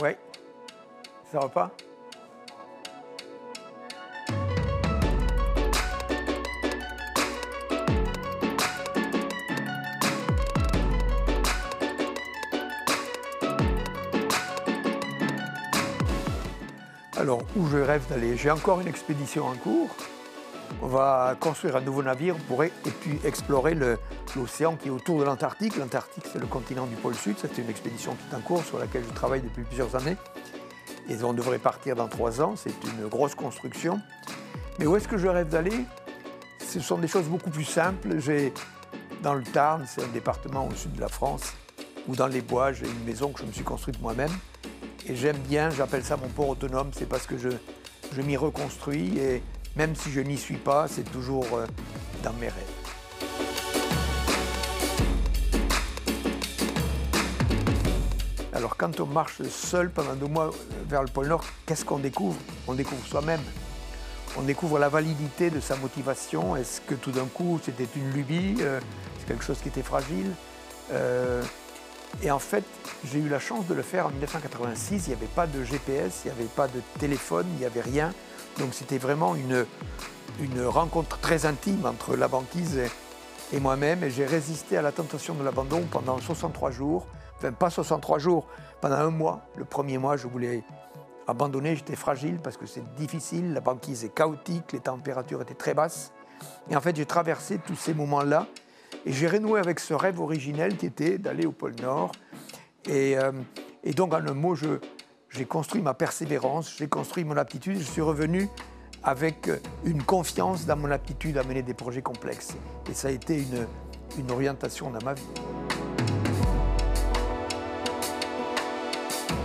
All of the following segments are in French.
Oui. Ça va pas? Alors, où je rêve d'aller? J'ai encore une expédition en cours. On va construire un nouveau navire pour explorer l'océan qui est autour de l'Antarctique. L'Antarctique, c'est le continent du pôle sud. C'est une expédition qui en cours sur laquelle je travaille depuis plusieurs années. Et on devrait partir dans trois ans. C'est une grosse construction. Mais où est-ce que je rêve d'aller? Ce sont des choses beaucoup plus simples. J'ai dans le Tarn, c'est un département au sud de la France, ou dans les bois, j'ai une maison que je me suis construite moi-même. Et j'aime bien, j'appelle ça mon port autonome, c'est parce que je, m'y reconstruis même si je n'y suis pas, c'est toujours euh, dans mes rêves. Alors quand on marche seul pendant deux mois vers le pôle Nord, qu'est-ce qu'on découvre? On découvre soi-même. On découvre la validité de sa motivation. Est-ce que tout d'un coup c'était une lubie? Euh, C'est quelque chose qui était fragile? Euh, Et en fait, j'ai eu la chance de le faire en 1986. Il n'y avait pas de GPS, il n'y avait pas de téléphone, il n'y avait rien. Donc c'était vraiment une, une rencontre très intime entre la banquise et, moi-même. Et j'ai résisté à la tentation de l'abandon pendant 63 jours. Enfin, pas 63 jours, pendant un mois. Le premier mois, je voulais abandonner. J'étais fragile parce que c'est difficile. La banquise est chaotique, les températures étaient très basses. Et en fait, j'ai traversé tous ces moments-là. Et j'ai renoué avec ce rêve originel qui était d'aller au pôle Nord. Et, euh, donc, en un mot, j'ai construit ma persévérance, j'ai construit mon aptitude, je suis revenu avec une confiance dans mon aptitude à mener des projets complexes. Et ça a été une, une orientation dans ma vie.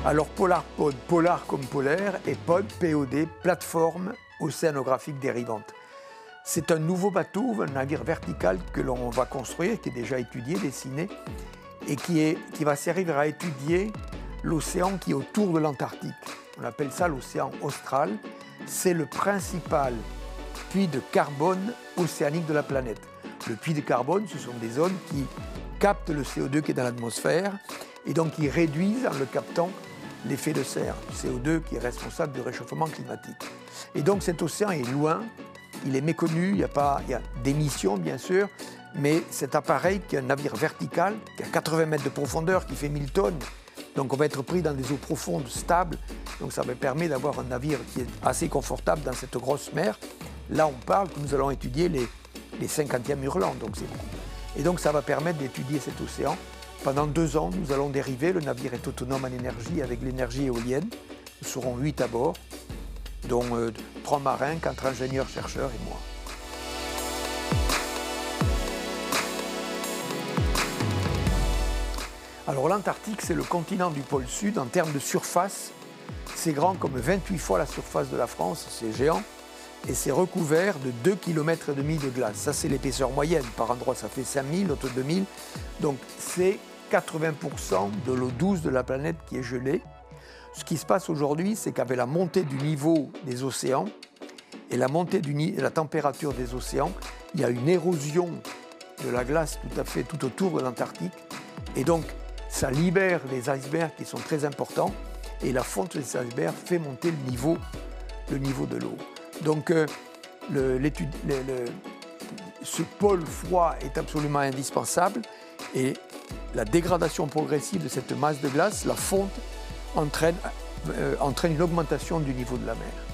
Alors Polar Pod, polar comme polaire, et Pod, POD, plateforme océanographique dérivante. C'est un nouveau bateau, un navire vertical que l'on va construire, qui est déjà étudié, dessiné, et qui, est, qui va servir à étudier l'océan qui est autour de l'Antarctique. On appelle ça l'océan austral. C'est le principal puits de carbone océanique de la planète. Le puits de carbone, ce sont des zones qui captent le CO2 qui est dans l'atmosphère et donc qui réduisent en le captant l'effet de serre, le CO2 qui est responsable du réchauffement climatique. Et donc cet océan est loin, il est méconnu, il y a, pas, il y a d'émissions bien sûr, mais cet appareil qui est un navire vertical, qui a 80 mètres de profondeur, qui fait 1000 tonnes, donc on va être pris dans des eaux profondes, stables. Donc ça me permet d'avoir un navire qui est assez confortable dans cette grosse mer. Là, on parle que nous allons étudier les, les 50e hurlants, donc c'est. Et donc ça va permettre d'étudier cet océan. Pendant deux ans, nous allons dériver. Le navire est autonome en énergie avec l'énergie éolienne. Nous serons huit à bord, dont euh, trois marins, quatre ingénieurs, chercheurs et moi. Alors l'Antarctique, c'est le continent du pôle sud en termes de surface. C'est grand comme 28 fois la surface de la France, c'est géant. Et c'est recouvert de 2,5 km de glace. Ça, c'est l'épaisseur moyenne. Par endroit, ça fait 5000, d'autres 2000. Donc c'est 80% de l'eau douce de la planète qui est gelée. Ce qui se passe aujourd'hui, c'est qu'avec la montée du niveau des océans et la montée de la température des océans, il y a une érosion de la glace tout à fait tout autour de l'Antarctique. Et donc, ça libère les icebergs qui sont très importants et la fonte des icebergs fait monter le niveau, le niveau de l'eau. Donc euh, ce pôle froid est absolument indispensable et la dégradation progressive de cette masse de glace, la fonte, entraîne, euh, entraîne une augmentation du niveau de la mer.